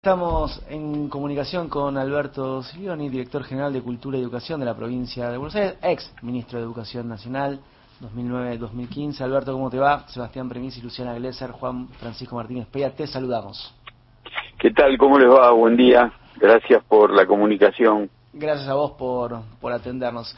Estamos en comunicación con Alberto Silioni, director general de Cultura y Educación de la provincia de Buenos Aires, ex ministro de Educación Nacional 2009-2015. Alberto, ¿cómo te va? Sebastián Premis y Luciana Glesser, Juan Francisco Martínez Peya, te saludamos. ¿Qué tal? ¿Cómo les va? Buen día. Gracias por la comunicación. Gracias a vos por, por atendernos.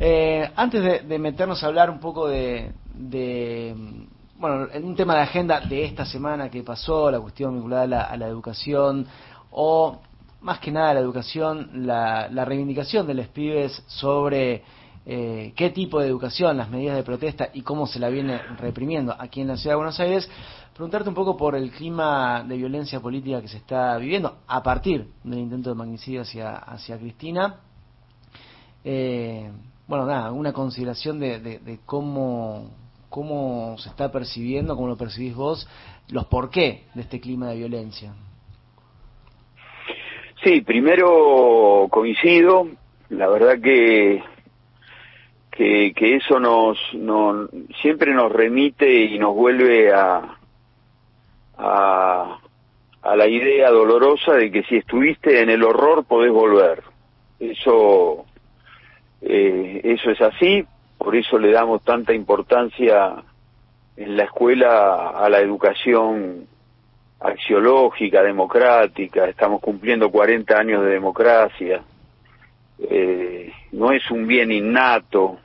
Eh, antes de, de, meternos a hablar un poco de, de bueno, en un tema de agenda de esta semana que pasó, la cuestión vinculada a la, educación, o más que nada la educación, la, la reivindicación de los pibes sobre eh, qué tipo de educación, las medidas de protesta y cómo se la viene reprimiendo aquí en la ciudad de Buenos Aires, preguntarte un poco por el clima de violencia política que se está viviendo a partir del intento de magnicidio hacia, hacia Cristina. Eh, bueno, nada, una consideración de, de, de cómo cómo se está percibiendo, cómo lo percibís vos, los por qué de este clima de violencia. Sí, primero coincido, la verdad que que, que eso nos, nos siempre nos remite y nos vuelve a, a a la idea dolorosa de que si estuviste en el horror podés volver. Eso eh, eso es así, por eso le damos tanta importancia en la escuela a la educación axiológica, democrática, estamos cumpliendo 40 años de democracia, eh, no es un bien innato,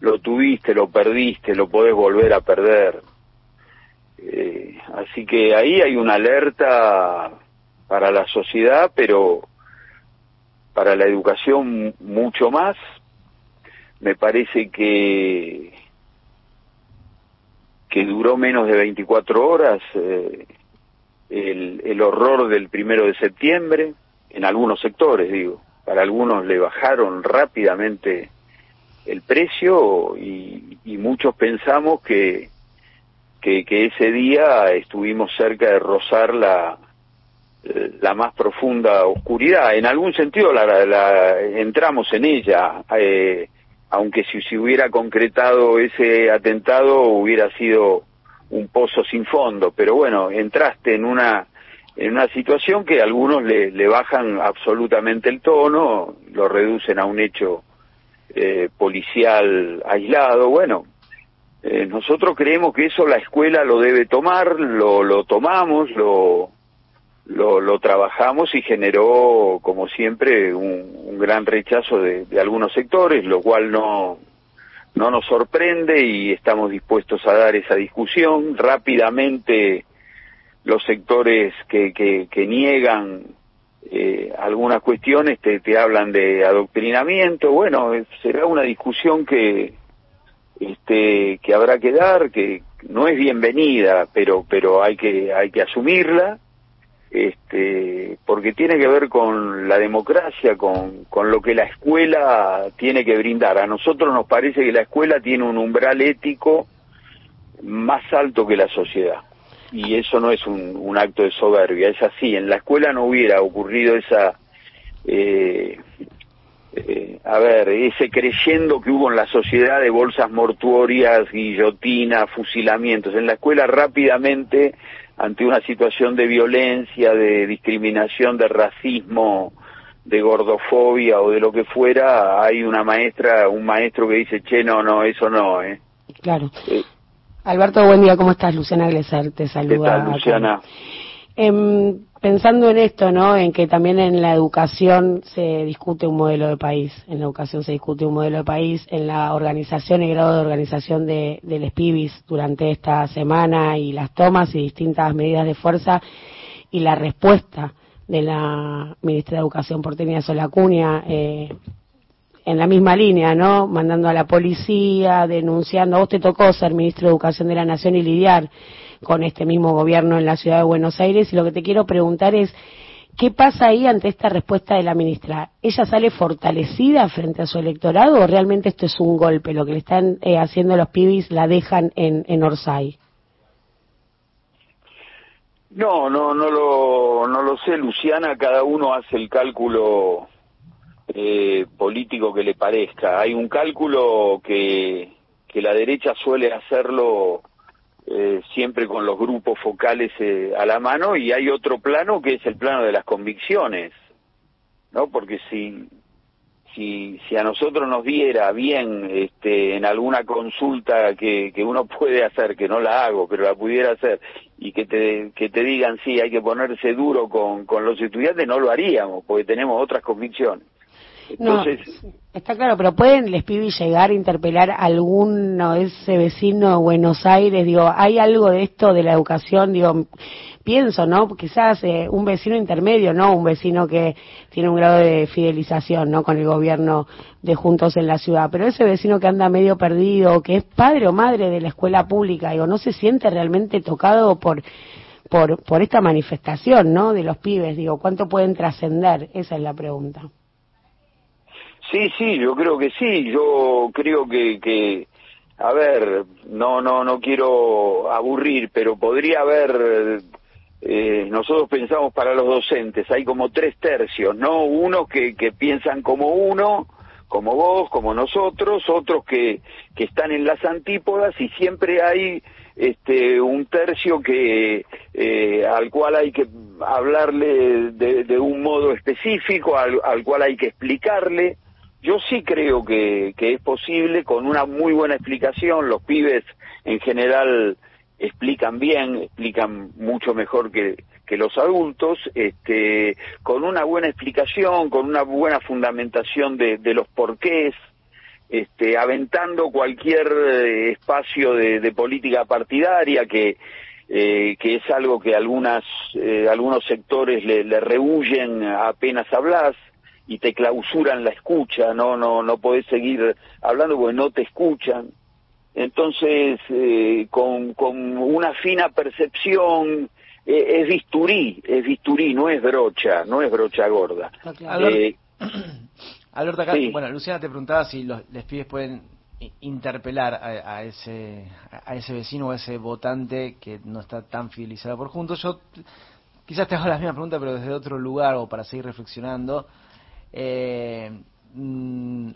lo tuviste, lo perdiste, lo podés volver a perder. Eh, así que ahí hay una alerta para la sociedad, pero para la educación mucho más, me parece que que duró menos de 24 horas eh, el, el horror del primero de septiembre en algunos sectores digo. Para algunos le bajaron rápidamente el precio y, y muchos pensamos que, que, que ese día estuvimos cerca de rozar la la más profunda oscuridad. En algún sentido la, la entramos en ella eh, aunque si se hubiera concretado ese atentado hubiera sido un pozo sin fondo, pero bueno, entraste en una en una situación que algunos le, le bajan absolutamente el tono, lo reducen a un hecho eh, policial aislado, bueno, eh, nosotros creemos que eso la escuela lo debe tomar, lo, lo tomamos, lo, lo, lo trabajamos y generó, como siempre, un, gran rechazo de, de, algunos sectores, lo cual no, no nos sorprende y estamos dispuestos a dar esa discusión. Rápidamente los sectores que, que, que niegan eh, algunas cuestiones te, te hablan de adoctrinamiento. Bueno, será una discusión que, este, que habrá que dar, que no es bienvenida, pero, pero hay que, hay que asumirla este, porque tiene que ver con la democracia, con, con lo que la escuela tiene que brindar. A nosotros nos parece que la escuela tiene un umbral ético más alto que la sociedad. Y eso no es un, acto de soberbia, es así. En la escuela no hubiera ocurrido esa, eh, eh, a ver, ese creyendo que hubo en la sociedad de bolsas mortuorias, guillotinas, fusilamientos. En la escuela rápidamente ante una situación de violencia, de discriminación, de racismo, de gordofobia o de lo que fuera, hay una maestra, un maestro que dice, che, no, no, eso no, ¿eh? Claro. Eh, Alberto, buen día, ¿cómo estás? Luciana Glesser te saluda. ¿Qué tal, Luciana? Eh, pensando en esto, ¿no? En que también en la educación se discute un modelo de país, en la educación se discute un modelo de país, en la organización y grado de organización de, de los PIBIS durante esta semana y las tomas y distintas medidas de fuerza y la respuesta de la ministra de Educación porteña Solacunia eh, en la misma línea, ¿no? Mandando a la policía, denunciando. A vos te tocó ser ministro de Educación de la Nación y lidiar con este mismo gobierno en la ciudad de Buenos Aires. Y lo que te quiero preguntar es, ¿qué pasa ahí ante esta respuesta de la ministra? ¿Ella sale fortalecida frente a su electorado o realmente esto es un golpe? Lo que le están eh, haciendo los pibis la dejan en, en Orsay. No, no, no lo, no lo sé, Luciana. Cada uno hace el cálculo eh, político que le parezca. Hay un cálculo que, que la derecha suele hacerlo eh, siempre con los grupos focales eh, a la mano y hay otro plano que es el plano de las convicciones, ¿no? Porque si si, si a nosotros nos diera bien este, en alguna consulta que, que uno puede hacer, que no la hago, pero la pudiera hacer, y que te, que te digan, sí, hay que ponerse duro con, con los estudiantes, no lo haríamos, porque tenemos otras convicciones. Entonces, está claro, pero pueden les pibes llegar a interpelar a alguno de ese vecino de Buenos Aires, digo, hay algo de esto de la educación, digo, pienso, ¿no? Quizás eh, un vecino intermedio, ¿no? Un vecino que tiene un grado de fidelización, ¿no? Con el gobierno de Juntos en la ciudad, pero ese vecino que anda medio perdido, que es padre o madre de la escuela pública, digo, no se siente realmente tocado por por, por esta manifestación, ¿no? De los pibes, digo, ¿cuánto pueden trascender? Esa es la pregunta. Sí, sí, yo creo que sí. Yo creo que, que a ver, no, no, no quiero aburrir, pero podría haber. Eh, nosotros pensamos para los docentes, hay como tres tercios, ¿no? Unos que, que piensan como uno, como vos, como nosotros, otros que, que están en las antípodas y siempre hay este, un tercio que eh, al cual hay que hablarle de, de un modo específico, al, al, cual hay que explicarle. Yo sí creo que, que es posible con una muy buena explicación. Los pibes en general explican bien, explican mucho mejor que, los adultos, este, con una buena explicación, con una buena fundamentación de, los porqués, este, aventando cualquier eh, espacio de, política partidaria que, eh, que es algo que algunas, eh, algunos sectores le, le rehuyen apenas hablas y te clausuran la escucha, no, no, no podés seguir hablando porque no te escuchan. Entonces, eh, con, con una fina percepción, eh, es bisturí, es bisturí, no es brocha, no es brocha gorda. Eh, Alberto, acá, sí. bueno, Luciana te preguntaba si los, los pibes pueden interpelar a, a, ese a ese vecino o a ese votante que no está tan fidelizado por juntos. Yo quizás te hago la misma pregunta, pero desde otro lugar o para seguir reflexionando. Eh,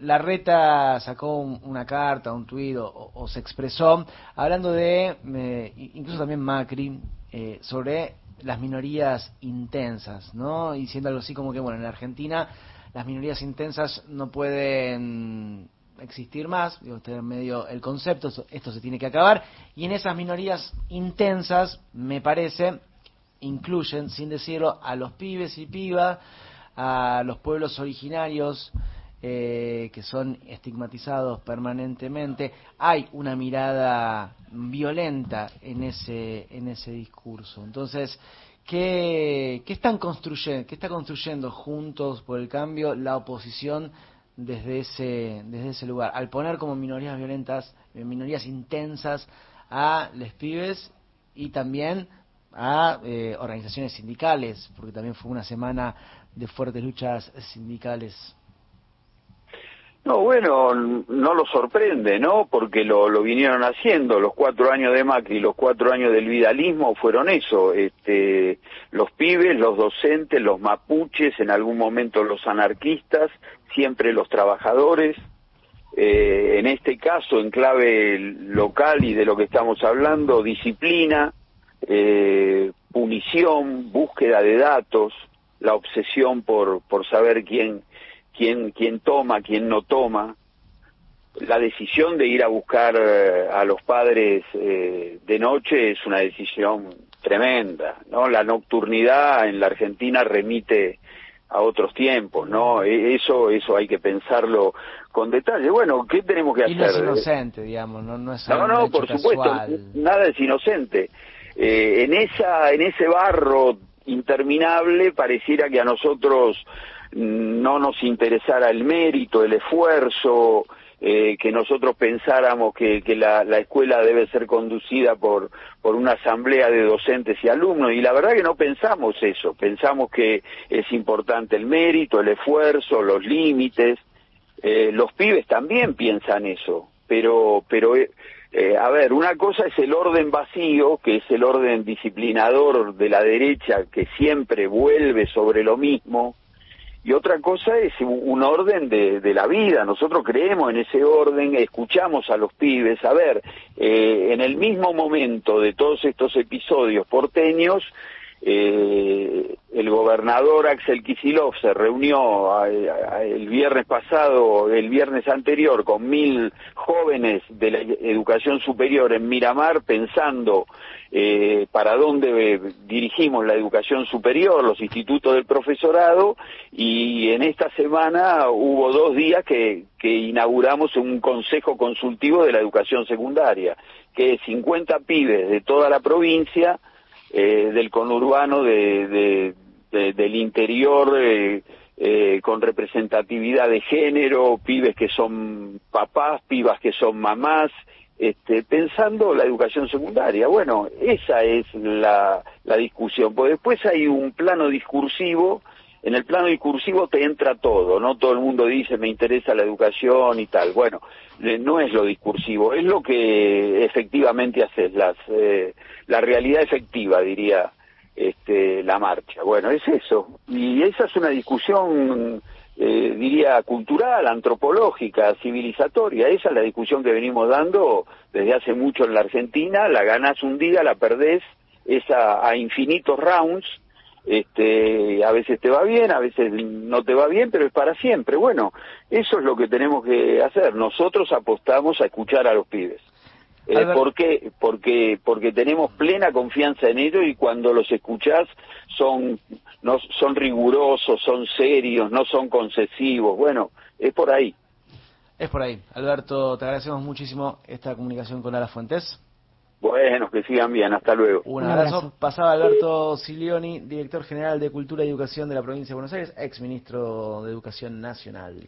la reta sacó un, una carta, un tuit o, se expresó hablando de, incluso también Macri, eh, sobre las minorías intensas, ¿no? Diciendo algo así como que, bueno, en la Argentina las minorías intensas no pueden existir más, digo, usted en medio el concepto, esto se tiene que acabar, y en esas minorías intensas, me parece, incluyen, sin decirlo, a los pibes y pibas, a los pueblos originarios eh, que son estigmatizados permanentemente. Hay una mirada violenta en ese, en ese discurso. Entonces, ¿qué, qué están construyendo, qué está construyendo juntos por el cambio la oposición desde ese, desde ese lugar? Al poner como minorías violentas, minorías intensas a les pibes y también a eh, organizaciones sindicales, porque también fue una semana de fuertes luchas sindicales. No, bueno, no lo sorprende, ¿no? Porque lo, vinieron haciendo. Los cuatro años de Macri, los cuatro años del vidalismo fueron eso. Este, los pibes, los docentes, los mapuches, en algún momento los anarquistas, siempre los trabajadores. Eh, en este caso, en clave local y de lo que estamos hablando, disciplina, eh, punición, búsqueda de datos, la obsesión por, por saber quién quién, quién toma, quién no toma, la decisión de ir a buscar eh, a los padres eh, de noche es una decisión tremenda, ¿no? La nocturnidad en la Argentina remite a otros tiempos, ¿no? E, eso, eso hay que pensarlo con detalle. Bueno, ¿qué tenemos que y hacer? no es inocente, digamos, no, no es No, no, por supuesto, nada es inocente. Eh, en esa, en ese barro interminable pareciera que a nosotros no nos interesara el mérito, el esfuerzo, eh, que nosotros pensáramos que, la, la, escuela debe ser conducida por, por una asamblea de docentes y alumnos, y la verdad que no pensamos eso, pensamos que es importante el mérito, el esfuerzo, los límites, eh, los pibes también piensan eso, pero, pero eh, a ver, una cosa es el orden vacío, que es el orden disciplinador de la derecha, que siempre vuelve sobre lo mismo, y otra cosa es un orden de, de, la vida. Nosotros creemos en ese orden, escuchamos a los pibes. A ver, eh, en el mismo momento de todos estos episodios porteños, eh, el gobernador Axel Kisilov se reunió el viernes pasado, el viernes anterior, con mil jóvenes de la educación superior en Miramar pensando eh, para dónde dirigimos la educación superior, los institutos del profesorado, y en esta semana hubo dos días que, que inauguramos un consejo consultivo de la educación secundaria, que es 50 pibes de toda la provincia, eh, del conurbano de, del interior eh, eh, con representatividad de género, pibes que son papás, pibas que son mamás, este, pensando la educación secundaria. Bueno, esa es la, la discusión, porque después hay un plano discursivo, en el plano discursivo te entra todo, no todo el mundo dice me interesa la educación y tal. Bueno, no es lo discursivo, es lo que efectivamente haces, las, eh, la realidad efectiva, diría este, la marcha. Bueno, es eso. Y esa es una discusión, eh, diría, cultural, antropológica, civilizatoria. Esa es la discusión que venimos dando desde hace mucho en la Argentina. La ganás un día, la perdés, es a infinitos rounds este, a veces te va bien, a veces no te va bien, pero es para siempre. Bueno, eso es lo que tenemos que hacer. Nosotros apostamos a escuchar a los pibes. Eh, ¿Por qué? Porque, porque tenemos plena confianza en ellos y cuando los escuchás son, no, son rigurosos, son serios, no son concesivos. Bueno, es por ahí. Es por ahí. Alberto, te agradecemos muchísimo esta comunicación con Ara Fuentes. Bueno, que sigan bien, hasta luego. Un abrazo. Pasaba Alberto Silioni, director general de Cultura y Educación de la provincia de Buenos Aires, ex ministro de Educación Nacional.